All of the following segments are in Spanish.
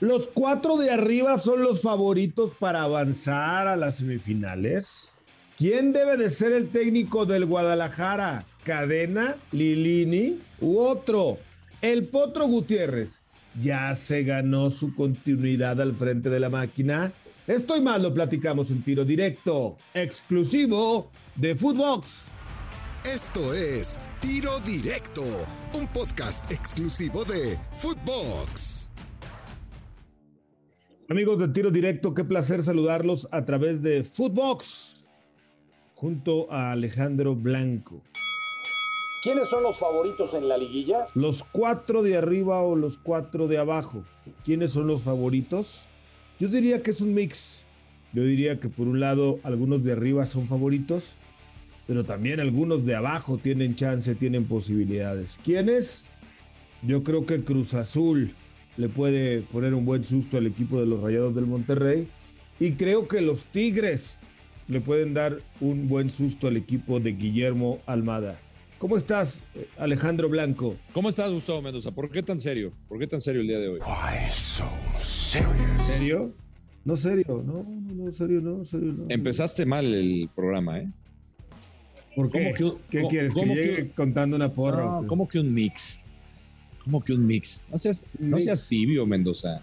Los cuatro de arriba son los favoritos para avanzar a las semifinales. ¿Quién debe de ser el técnico del Guadalajara? ¿Cadena, Lilini u otro? El Potro Gutiérrez ya se ganó su continuidad al frente de la máquina. Estoy mal, lo platicamos en tiro directo, exclusivo de Footbox. Esto es Tiro Directo, un podcast exclusivo de Footbox. Amigos de Tiro Directo, qué placer saludarlos a través de Footbox junto a Alejandro Blanco. ¿Quiénes son los favoritos en la liguilla? Los cuatro de arriba o los cuatro de abajo. ¿Quiénes son los favoritos? Yo diría que es un mix. Yo diría que por un lado algunos de arriba son favoritos, pero también algunos de abajo tienen chance, tienen posibilidades. ¿Quiénes? Yo creo que Cruz Azul le puede poner un buen susto al equipo de los Rayados del Monterrey. Y creo que los Tigres le pueden dar un buen susto al equipo de Guillermo Almada. ¿Cómo estás, Alejandro Blanco? ¿Cómo estás, Gustavo Mendoza? ¿Por qué tan serio? ¿Por qué tan serio el día de hoy? Why so serious? ¿Serio? No serio, no, no, serio, no, serio, no. Empezaste mal el programa, ¿eh? ¿Por qué? Que, ¿Qué quieres? ¿Que llegue contando una porra? No, ¿Cómo que un mix? ¿Cómo que un mix? No seas, no seas tibio, Mendoza.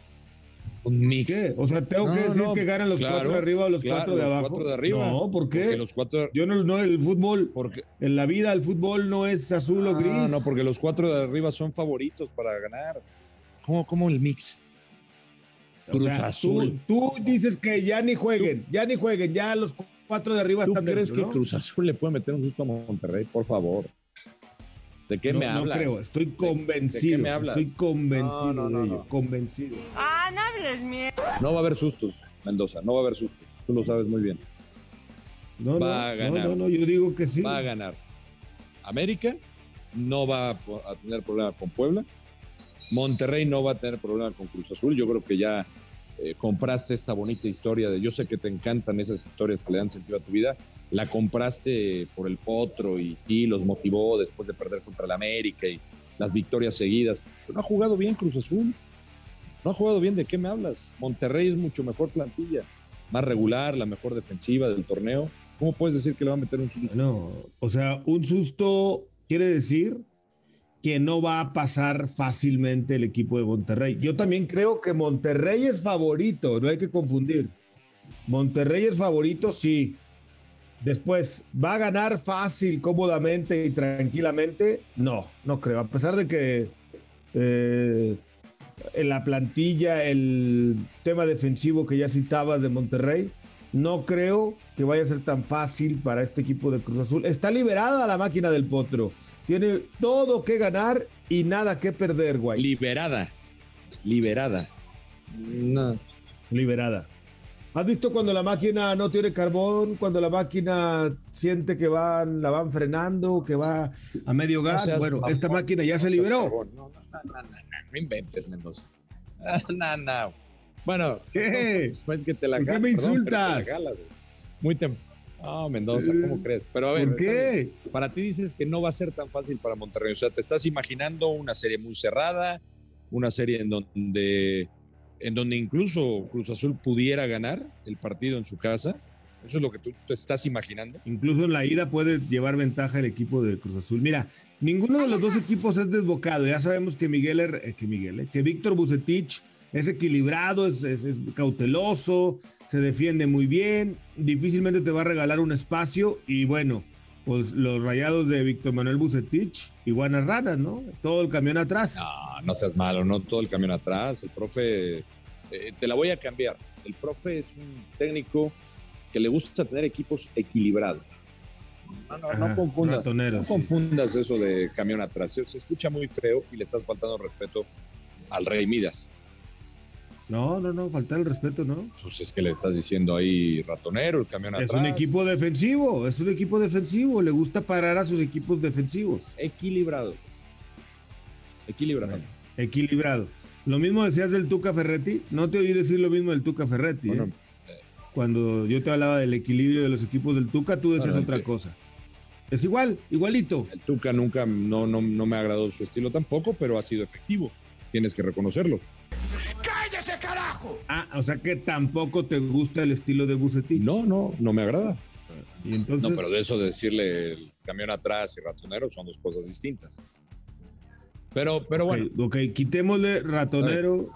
Un mix. ¿Qué? O sea, tengo No, que decir no, que ganan los claro, cuatro de arriba o los claro, cuatro de los abajo. cuatro de arriba. No, ¿por qué? Porque los cuatro. Yo no, no, el fútbol, Porque, en la vida el fútbol no es azul o Ah, gris. no, porque los cuatro de arriba son favoritos para ganar. ¿Cómo, cómo el mix? O Cruz sea, Azul. Tú, tú dices que ya ni jueguen, ya ni jueguen, ya los cuatro de arriba ¿Tú están crees dentro, que ¿no? Cruz Azul le puede meter un susto a Monterrey? Por favor. ¿De qué no, me no hablas? creo, estoy convencido. de qué me hablas? Estoy convencido No, no, no, de ello, no. convencido. Ah, no hables mierda. No va a haber sustos, Mendoza. No va a haber sustos. Tú lo sabes muy bien. No, Va a no, ganar. no, no, no, yo digo que sí. va a ganar. América no va a tener problema con Puebla. Monterrey no va a tener problema con Cruz Azul. Yo creo que ya eh, compraste esta bonita historia de. Yo sé que te encantan esas historias que le dan sentido a tu vida. La compraste por el potro y sí, los motivó después de perder contra el América y las victorias seguidas. Pero no ha jugado bien Cruz Azul. No ha jugado bien. ¿De qué me hablas? Monterrey es mucho mejor plantilla, más regular, la mejor defensiva del torneo. ¿Cómo puedes decir que le va a meter un susto? No, o sea, un susto quiere decir que no va a pasar fácilmente el equipo de Monterrey. Yo también creo que Monterrey es favorito, no hay que confundir. Monterrey es favorito, sí. Después, ¿va a ganar fácil, cómodamente y tranquilamente? No, no creo. A pesar de que eh, en la plantilla, el tema defensivo que ya citabas de Monterrey, no creo que vaya a ser tan fácil para este equipo de Cruz Azul. Está liberada la máquina del Potro. Tiene todo que ganar y nada que perder, güey. Liberada. Liberada. No. liberada. ¿Has visto cuando la máquina no tiene carbón? Cuando la máquina siente que van, la van frenando, que va a medio gas. bueno, esta máquina ya no se liberó. No, no, no, no, no, no, no inventes, Mendoza. No, no. Bueno, ¿Qué? Pues que te la ¿Por qué me perdón, pero te insultas? la galas, güey. Muy tem No, Mendoza, ¿cómo crees? Pero a ver, ¿Por qué? para ti dices que no va a ser tan fácil para Monterrey. O sea, te estás imaginando una serie muy cerrada, una serie en donde, en donde incluso Cruz Azul pudiera ganar el partido en su casa. Eso es lo que tú te estás imaginando. Incluso en la ida puede llevar ventaja el equipo de Cruz Azul. Mira, ninguno de los dos equipos es desbocado. Ya sabemos que Miguel, eh, que Miguel, eh, que Víctor Bucetich es equilibrado, es, es- es cauteloso, se defiende muy bien, difícilmente te va a regalar un espacio y bueno, pues los rayados de Víctor Manuel Bucetich, iguanas raras, ¿no? Todo el camión atrás. No, no seas malo, no todo el camión atrás. El profe, eh, te la voy a cambiar. El profe es un técnico que le gusta tener equipos equilibrados. No, no, no confundas. No sí. confundas eso de camión atrás. Se escucha muy feo y le estás faltando respeto al Rey Midas. No, no, no, faltar el respeto, ¿no? Pues es que le estás diciendo ahí ratonero, el camión Es atrás. un equipo defensivo, es un equipo defensivo, le gusta parar a sus equipos defensivos. equilibrado. Equilibrado. Bueno, equilibrado. Lo mismo decías del Tuca Ferretti. No te oí decir lo mismo del Tuca Ferretti. Bueno, ¿eh? Cuando yo te hablaba del equilibrio de los equipos del Tuca, tú decías otra cosa. Es igual, igualito. El Tuca nunca, no, no, no me ha agradado su estilo tampoco, pero ha sido efectivo. Tienes que reconocerlo. ¡Cállese, carajo! Ah, o sea que tampoco te gusta el estilo de Bucetich. No, no, no me agrada. Y entonces, No, pero de eso de decirle el camión atrás y ratonero son dos cosas distintas. Pero, pero bueno. Ok, ok, quitémosle ratonero.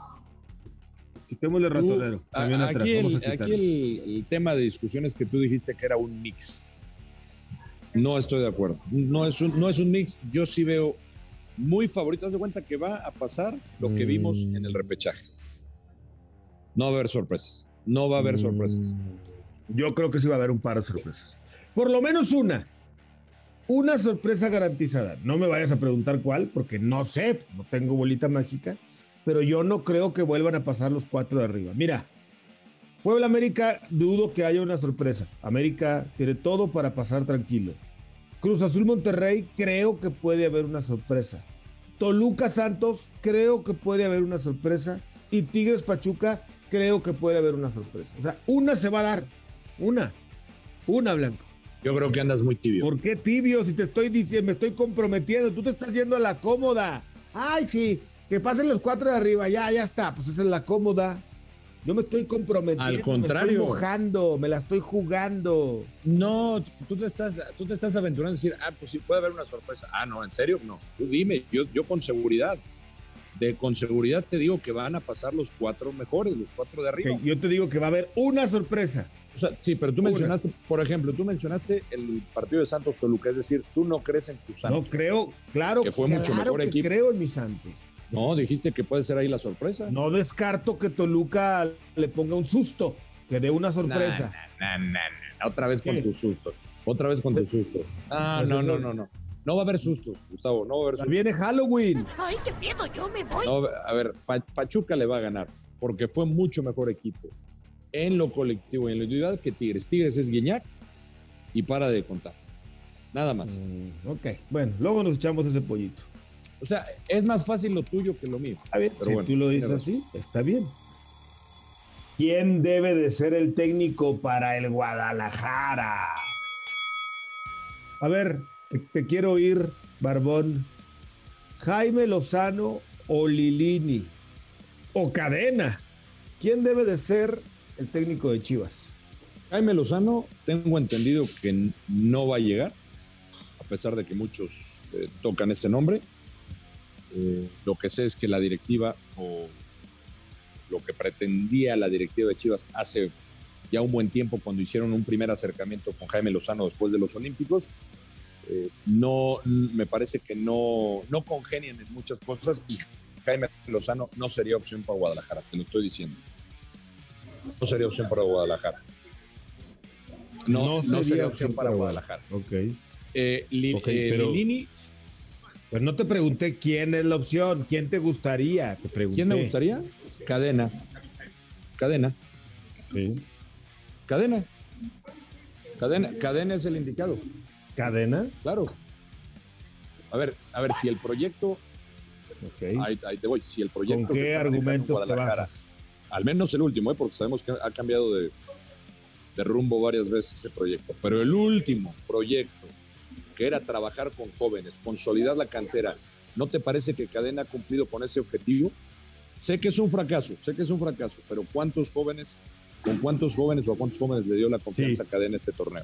Quitémosle ratonero. Camión atrás, aquí vamos a el, aquí el- el tema de discusión es que tú dijiste que era un mix. No estoy de acuerdo. No es un, no es un mix. Yo sí veo muy favorito. Haz de cuenta que va a pasar lo que vimos en el repechaje. No va a haber sorpresas. No va a haber sorpresas. Mm, Yo creo que sí va a haber un par de sorpresas. Por lo menos una. Una sorpresa garantizada. No me vayas a preguntar cuál, porque no sé, no tengo bolita mágica, pero yo no creo que vuelvan a pasar los cuatro de arriba. Mira, Puebla América, dudo que haya una sorpresa. América tiene todo para pasar tranquilo. Cruz Azul Monterrey, creo que puede haber una sorpresa. Toluca Santos, creo que puede haber una sorpresa. Y Tigres Pachuca, creo que puede haber una sorpresa. O sea, una se va a dar. Una. Una, Blanco. Yo creo que andas muy tibio. ¿Por qué tibio? Si te estoy diciendo, me estoy comprometiendo, tú te estás yendo a la cómoda. Ay, sí, que pasen los cuatro de arriba, ya, ya está. Pues esa es la cómoda. Yo me estoy comprometiendo. Al Me contrario. estoy mojando, me la estoy jugando. No, tú te estás, tú te estás aventurando a decir, ah, pues sí, puede haber una sorpresa. Ah, no, ¿en serio? No. Tú dime, yo, yo con seguridad. De con seguridad te digo que van a pasar los cuatro mejores, los cuatro de arriba. Yo te digo que va a haber una sorpresa. O sea, sí, pero tú Una. mencionaste, por ejemplo, tú mencionaste el partido de Santos Toluca, es decir, tú no crees en tu Santos. No creo, claro Que fue mucho claro mejor que equipo. creo en mi Santos. No, dijiste que puede ser ahí la sorpresa. No descarto que Toluca le ponga un susto, que dé una sorpresa. Nah, nah, nah. Otra vez con tus sustos. Otra vez con tus sustos. Ah, Pues no, no, no, no. No va a haber sustos, Gustavo, no va a haber sustos. Viene Halloween. ¡Ay, qué miedo! ¡Yo me voy! No, a ver, Pa- Pachuca le va a ganar porque fue mucho mejor equipo en lo colectivo y en lo individual que Tigres. Tigres es Guiñac y para de contar. Nada más. Mm, ok, bueno, luego nos echamos ese pollito. O sea, es más fácil lo tuyo que lo mío. Está bien, Pero si bueno, tú lo dices así, está bien. ¿Quién debe de ser el técnico para el Guadalajara? A ver, te, quiero oír, Barbón. Jaime Lozano o Lilini o Cadena. ¿Quién debe de ser el técnico de Chivas? Jaime Lozano, tengo entendido que no va a llegar, a pesar de que muchos eh, tocan este nombre. Eh, lo que sé es que la directiva o lo que pretendía la directiva de Chivas hace ya un buen tiempo cuando hicieron un primer acercamiento con Jaime Lozano después de los Olímpicos, eh, no me parece que no, no congenian en muchas cosas y Jaime Lozano no sería opción para Guadalajara, te lo estoy diciendo. No sería opción para Guadalajara. No, no sería, opción para Guadalajara. Ok. Eh, Li- Ok, eh, pero- Lilini, Pero no te pregunté quién es la opción, quién te gustaría. Te pregunté. ¿quién me gustaría? Cadena. Cadena. Sí. Cadena. Cadena. Cadena es el indicado. ¿Cadena? Claro. A ver, a ver, si el proyecto, ahí, ahí te voy, si el proyecto ¿Con qué argumento te basas? al menos el último, ¿eh? porque sabemos que ha cambiado de, de rumbo varias veces ese proyecto, pero el último proyecto, que era trabajar con jóvenes, consolidar la cantera, ¿no te parece que Cadena ha cumplido con ese objetivo? Sé que es un fracaso, sé que es un fracaso, pero ¿cuántos jóvenes, con cuántos jóvenes o a cuántos jóvenes le dio la confianza Sí. a Cadena este torneo?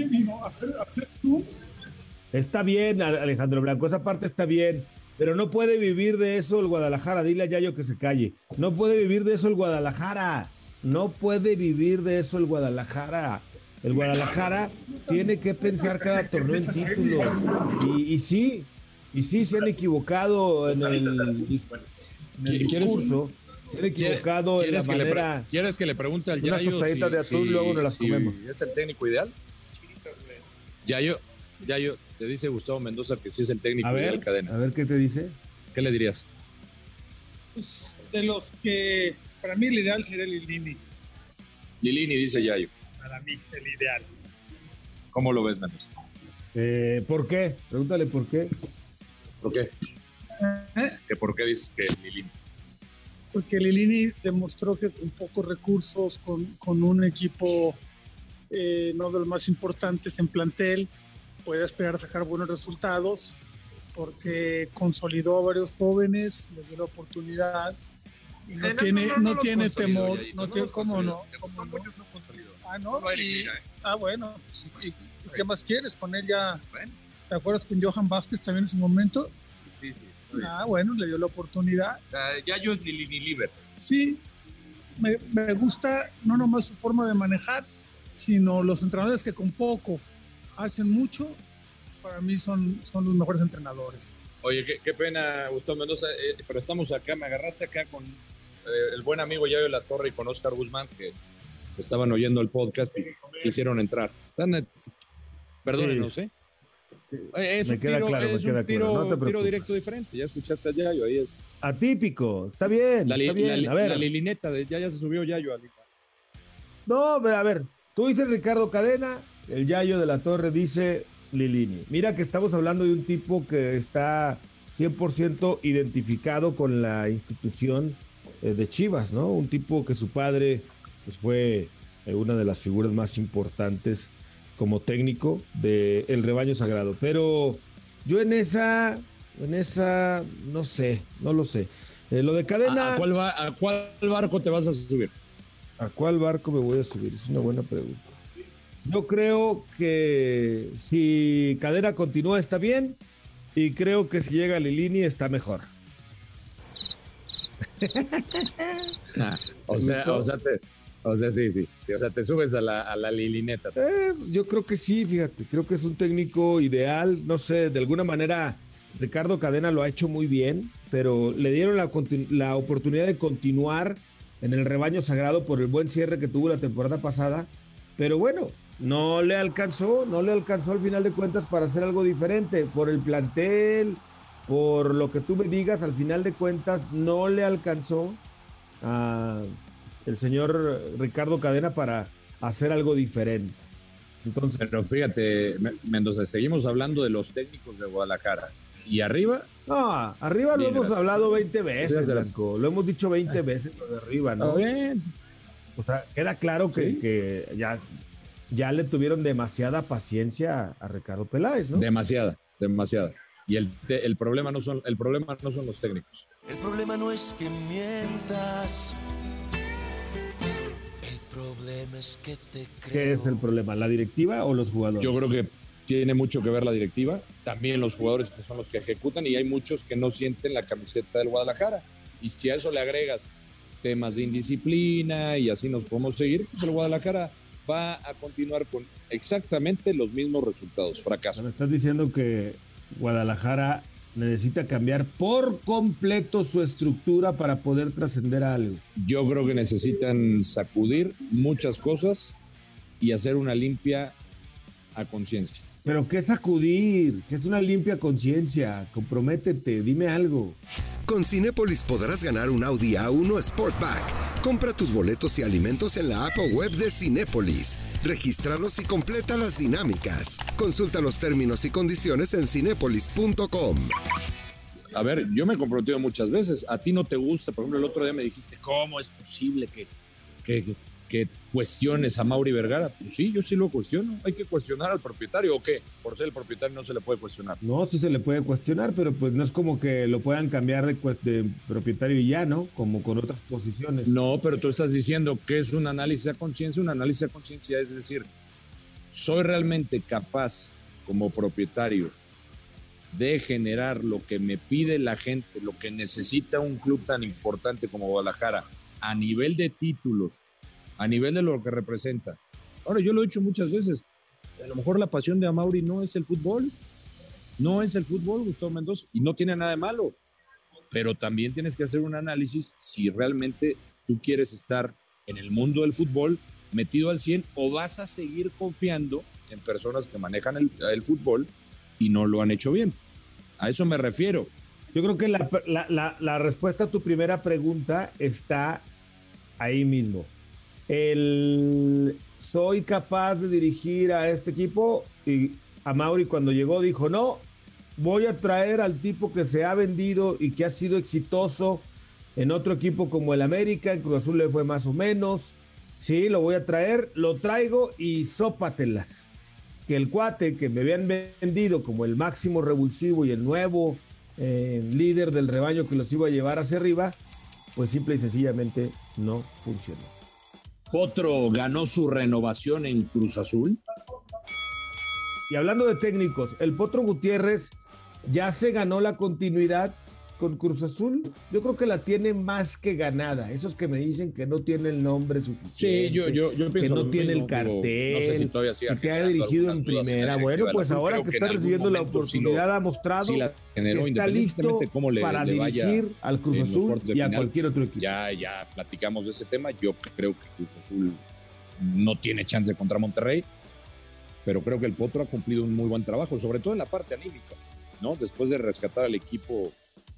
¿Qué vino? ¿Hacer, hacer tú? Está bien, Ale- Alejandro Blanco, esa parte está bien, pero no puede vivir de eso el Guadalajara. Dile a Yayo que se calle. No puede vivir de eso el Guadalajara. No puede vivir de eso el Guadalajara. El Guadalajara tiene que pensar cada torneo en títulos. Y, y sí, y sí se han equivocado en el, en el ¿Quieres- discurso. Se han equivocado en la ¿Quieres que, le pre- manera. ¿Quieres que le pregunte al Yayo tostaditas de atún, luego nos las comemos. es el técnico ideal? Yayo, Yayo, te dice Gustavo Mendoza que sí es el técnico A ver, cadena. a ver qué te dice. ¿Qué le dirías? Pues, de los que para mí el ideal sería el Lini. Lilini dice Yayo. Para mí, el ideal. ¿Cómo lo ves, Mendoza? Eh, ¿Por qué? Pregúntale por qué. ¿Por qué? ¿Eh? ¿Que ¿Por qué dices que Lilini? Porque Lilini demostró que con pocos recursos, con, con un equipo eh, no de los más importantes en plantel, puede aspirar a sacar buenos resultados. porque consolidó a varios jóvenes, les dio la oportunidad y no tiene, no, tiene temor, no, tiene, ¿cómo no? ¿Cómo no? Ah, no, y, ah, bueno, pues, ¿y, y qué más quieres? Con él ya, ¿te acuerdas con Johan Vázquez también en su momento? Sí, sí. Ah, bueno, le dio la oportunidad. ya yo ni, ni liber. Sí, me, me, gusta no nomás su forma de manejar, sino los entrenadores que con poco hacen mucho, para mí son, son los mejores entrenadores. Oye, qué, qué pena, Gustavo Mendoza, eh, pero estamos acá, me agarraste acá con eh, el buen amigo Yayo La Torre y con Oscar Guzmán, que estaban oyendo el podcast y quisieron entrar. Perdónenos, ¿eh? Es me un queda tiro, claro, me es queda un claro, tiro, no tiro directo diferente. Ya escuchaste a Yayo ahí. es- Atípico, está bien, La, li- está bien. la- a ver, la lilineta de ya, ya se subió Yayo. Ali. no, a ver, tú dices Ricardo Cadena, el Yayo de la Torre dice Lilini. Mira que estamos hablando de un tipo que está 100% identificado con la institución eh, de Chivas, ¿no? Un tipo que su padre pues, fue eh, una de las figuras más importantes como técnico del rebaño sagrado. Pero yo en esa, en esa, no sé, no lo sé. Eh, lo de cadena. ¿A, a cuál va- a cuál barco te vas a subir? ¿A cuál barco me voy a subir? Es una buena pregunta. Yo creo que si Cadena continúa está bien y creo que si llega Lilini está mejor. o, sea, o, sea, te- o sea, sí, sí. O sea, te subes a la, a la lilineta. Eh, yo creo que sí, fíjate, creo que es un técnico ideal, no sé, de alguna manera Ricardo Cadena lo ha hecho muy bien, pero le dieron la, la oportunidad de continuar en el rebaño sagrado por el buen cierre que tuvo la temporada pasada, pero bueno, no le alcanzó, no le alcanzó al final de cuentas para hacer algo diferente, por el plantel, por lo que tú me digas, al final de cuentas no le alcanzó a el señor Ricardo Cadena para hacer algo diferente. Entonces, Pero fíjate, Me- Mendoza, seguimos hablando de los técnicos de Guadalajara. Y arriba, no, arriba lo hemos hablado 20 veces. Blanco. Lo hemos dicho 20 veces lo de arriba, ¿no? bien. O sea, queda claro que, Sí. que ya, ya le tuvieron demasiada paciencia a Ricardo Peláez, ¿no? Demasiada, demasiada. Y el, te- el, problema no son, el problema no son los técnicos. El problema no es que mientas. El problema es que te creo. ¿Qué es el problema? ¿La directiva o los jugadores? Yo creo que tiene mucho que ver la directiva, también los jugadores que son los que ejecutan y hay muchos que no sienten la camiseta del Guadalajara. Y si a eso le agregas temas de indisciplina y así nos podemos seguir, pues el Guadalajara va a continuar con exactamente los mismos resultados, fracaso. Me estás diciendo que Guadalajara necesita cambiar por completo su estructura para poder trascender a algo. Yo creo que necesitan sacudir muchas cosas y hacer una limpia a conciencia. Pero ¿qué sacudir? ¿Qué es una limpia conciencia? Comprométete, dime algo. Con Cinépolis podrás ganar un Audi A1 Sportback. Compra tus boletos y alimentos en la app o web de Cinépolis. Regístralos y completa las dinámicas. Consulta los términos y condiciones en cinépolis.com. A ver, yo me he comprometido muchas veces. A ti no te gusta. Por ejemplo, el otro día me dijiste, ¿cómo es posible que, que, que cuestiones a Mauri Vergara? Pues sí, yo sí lo cuestiono. Hay que cuestionar al propietario o qué. Por ser el propietario no se le puede cuestionar. No, sí se le puede cuestionar, pero pues no es como que lo puedan cambiar de, propietario y ya, ¿no? Como con otras posiciones. No, pero tú estás diciendo que es un análisis a conciencia. Un análisis a conciencia es decir, soy realmente capaz como propietario de generar lo que me pide la gente, lo que necesita un club tan importante como Guadalajara, a nivel de títulos, a nivel de lo que representa. Ahora, yo lo he dicho muchas veces, a lo mejor la pasión de Amauri no es el fútbol, no es el fútbol, Gustavo Mendoza, y no tiene nada de malo, pero también tienes que hacer un análisis si realmente tú quieres estar en el mundo del fútbol metido al 100 o vas a seguir confiando en personas que manejan el, el fútbol y no lo han hecho bien. A eso me refiero. Yo creo que la, la- la- la respuesta a tu primera pregunta está ahí mismo. El soy capaz de dirigir a este equipo y a Mauri cuando llegó dijo, no, voy a traer al tipo que se ha vendido y que ha sido exitoso en otro equipo como el América, en Cruz Azul le fue más o menos. Sí, lo voy a traer, lo traigo y sópatelas. que el cuate que me habían vendido como el máximo revulsivo y el nuevo eh, líder del rebaño que los iba a llevar hacia arriba, pues simple y sencillamente no funcionó. Potro ganó su renovación en Cruz Azul. Y hablando de técnicos, el Potro Gutiérrez ya se ganó la continuidad con Cruz Azul, yo creo que la tiene más que ganada. Esos que me dicen que no tiene el nombre suficiente. Sí, yo, yo, yo pienso que no tiene el cartel. no sé si todavía sigue que ha dirigido en primera. Bueno, pues ahora que, está recibiendo la oportunidad ha mostrado sí la generó, que está listo cómo le, para le dirigir al Cruz Azul y a cualquier otro equipo. Ya, ya platicamos de ese tema. Yo creo que Cruz Azul no tiene chance contra Monterrey, pero creo que el Potro ha cumplido un muy buen trabajo, sobre todo en la parte anímica, ¿no? Después de rescatar al equipo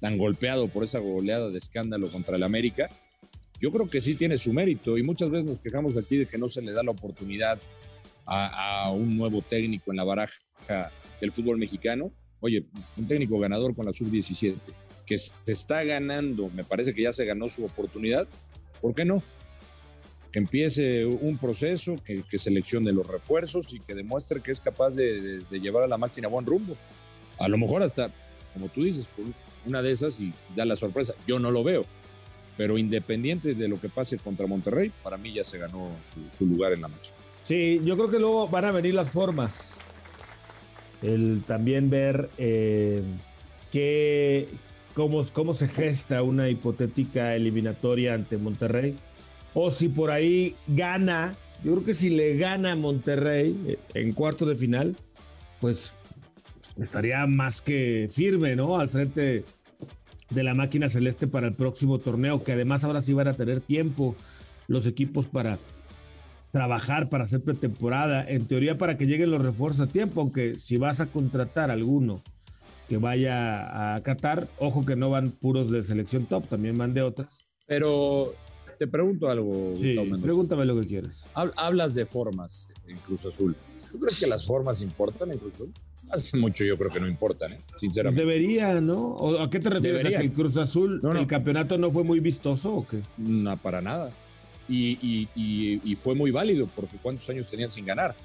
tan golpeado por esa goleada de escándalo contra el América, yo creo que sí tiene su mérito y muchas veces nos quejamos aquí de que no se le da la oportunidad a, un nuevo técnico en la baraja del fútbol mexicano. Oye, un técnico ganador con la sub-17 que se está ganando, me parece que ya se ganó su oportunidad, ¿por qué no? Que empiece un proceso, que, seleccione los refuerzos y que demuestre que es capaz de, de llevar a la máquina a buen rumbo. A lo mejor hasta, como tú dices, una de esas y da la sorpresa. Yo no lo veo, pero independiente de lo que pase contra Monterrey, para mí ya se ganó su, lugar en la máquina. Sí, yo creo que luego van a venir las formas. El también ver eh, cómo, cómo se gesta una hipotética eliminatoria ante Monterrey. O si por ahí gana, yo creo que si le gana a Monterrey eh, en cuarto de final, pues estaría más que firme, ¿no? Al frente de la máquina celeste para el próximo torneo, que además ahora sí van a tener tiempo los equipos para trabajar, para hacer pretemporada, en teoría para que lleguen los refuerzos a tiempo, aunque si vas a contratar alguno que vaya a Qatar, ojo que no van puros de selección top, también van de otras. Pero te pregunto algo, sí, Pregúntame lo que quieras. Hablas de formas en Cruz Azul. ¿Tú crees que las formas importan en Cruz Azul? Hace mucho yo creo que no importan, ¿eh? sinceramente. Debería, ¿no? ¿O ¿A qué te refieres? ¿A que el Cruz Azul, el campeonato no fue muy vistoso o qué? No, para nada. Y, y, fue muy válido, porque ¿cuántos años tenían sin ganar?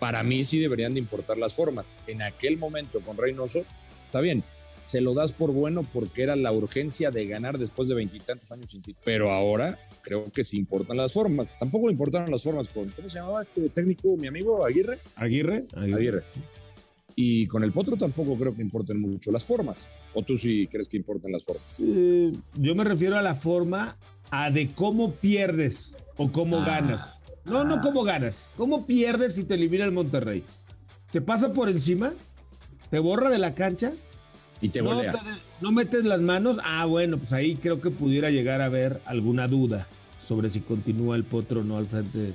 Para mí sí deberían de importar las formas. En aquel momento con Reynoso, está bien, se lo das por bueno porque era la urgencia de ganar después de veintitantos años sin título. Pero ahora creo que sí importan las formas. Tampoco le importaron las formas con, ¿cómo se llamaba este técnico, mi amigo Aguirre? Aguirre. Aguirre. Y con el Potro tampoco creo que importen mucho las formas. ¿O tú sí crees que importan las formas? yo me refiero a la forma, a de cómo pierdes o cómo ah. ganas. No, no cómo ganas. ¿Cómo pierdes si te elimina el Monterrey? ¿Te pasa por encima? ¿Te borra de la cancha? Y te no, no metes las manos. Ah, bueno, pues ahí creo que pudiera llegar a haber alguna duda sobre si continúa el potro o no al frente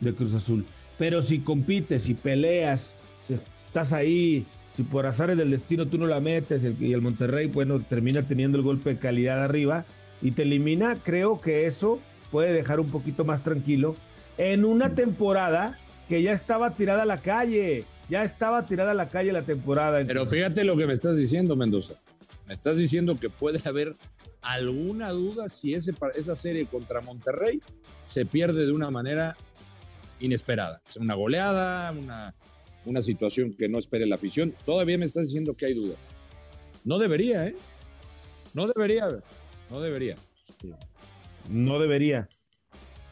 de, Cruz Azul. Pero si compites, si peleas, si estás ahí, si por azares del destino tú no la metes y el Monterrey, bueno, termina teniendo el golpe de calidad arriba y te elimina, creo que eso puede dejar un poquito más tranquilo en una temporada que ya estaba tirada a la calle. Ya estaba tirada a la calle la temporada. Pero fíjate lo que me estás diciendo, Mendoza. Me estás diciendo que puede haber alguna duda si ese, esa serie contra Monterrey se pierde de una manera inesperada. una goleada, una, una situación que no espere la afición. Todavía me estás diciendo que hay dudas. No debería, ¿eh? No debería, no debería. No debería.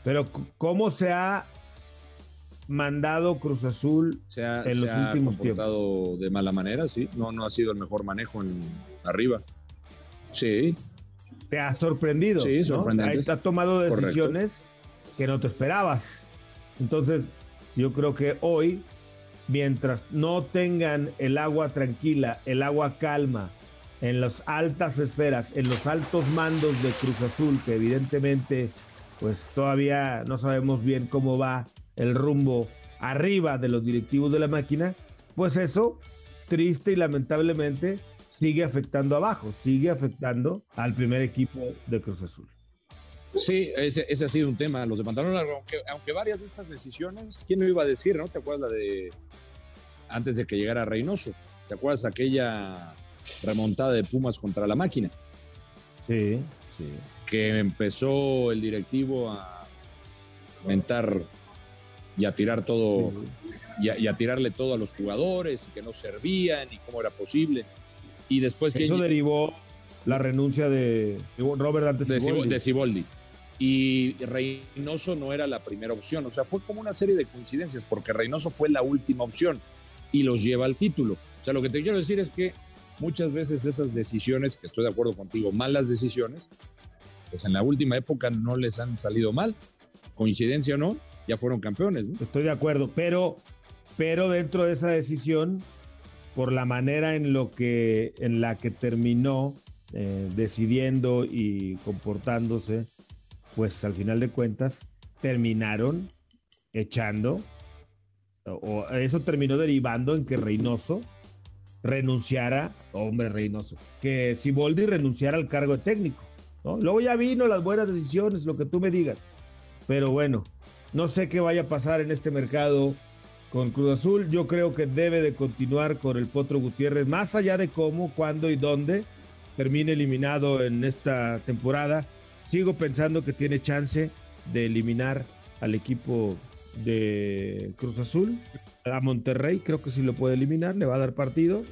Pero ¿cómo se ha mandado Cruz Azul se ha, en los últimos comportado de mala manera, sí. No, no ha sido el mejor manejo en arriba. Sí. Te ha sorprendido. Sí, sorprendente. Te ha tomado decisiones que no te esperabas. Entonces, yo creo que hoy, mientras no tengan el agua tranquila, el agua calma, en las altas esferas, en los altos mandos de Cruz Azul, que evidentemente, pues todavía no sabemos bien cómo va el rumbo arriba de los directivos de la máquina, pues eso, triste y lamentablemente, sigue afectando abajo, sigue afectando al primer equipo de Cruz Azul. Sí, ese, ha sido un tema, los de aunque, aunque varias de estas decisiones, ¿quién lo iba a decir, no? ¿Te acuerdas de antes de que llegara Reynoso? ¿Te acuerdas aquella remontada de Pumas contra la máquina? Sí, sí. Que empezó el directivo a mentar y a tirar todo y a, tirarle todo a los jugadores y que no servían y cómo era posible. Y después que... Eso derivó la renuncia de Robert antes de Ciboldi. Y Reynoso no era la primera opción. O sea, fue como una serie de coincidencias, porque Reynoso fue la última opción y los lleva al título. O sea, lo que te quiero decir es que muchas veces esas decisiones, que estoy de acuerdo contigo, malas decisiones, pues en la última época no les han salido mal. Coincidencia o no, ya fueron campeones. Estoy de acuerdo, pero, pero dentro de esa decisión, por la manera en, lo que, en la que terminó eh, decidiendo y comportándose, pues al final de cuentas terminaron echando, o eso terminó derivando en que Reynoso renunciara, hombre Reynoso, que Siboldi renunciara al cargo de técnico. ¿no? Luego ya vino las buenas decisiones, lo que tú me digas. Pero bueno, no sé qué vaya a pasar en este mercado con Cruz Azul. Yo creo que debe de continuar con el Potro Gutiérrez, más allá de cómo, cuándo y dónde termine eliminado en esta temporada. Sigo pensando que tiene chance de eliminar al equipo de Cruz Azul. A Monterrey creo que sí lo puede eliminar, le va a dar partido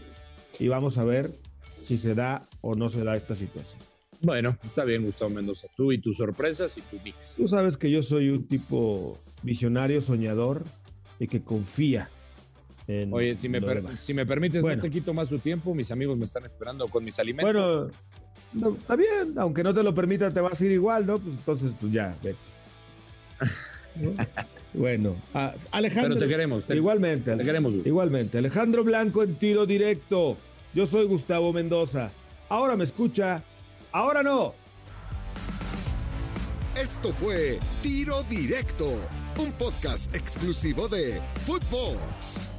y vamos a ver si se da o no se da esta situación. Bueno, está bien, Gustavo Mendoza. Tú y tus sorpresas y tu mix. Tú sabes que yo soy un tipo visionario, soñador y que confía en. Oye, si me, si me permites, no te quito más su tiempo. Mis amigos me están esperando con mis alimentos. Bueno, está bien, aunque no te lo permita, te vas a ir igual, ¿no? Pues entonces, pues ya, ve. Bueno, Alejandro. Pero te queremos. igualmente. Te queremos. Igualmente. Alejandro Blanco en tiro directo. Yo soy Gustavo Mendoza. Ahora me escucha. Ahora no. Esto fue Tiro Directo, un podcast exclusivo de Footbox.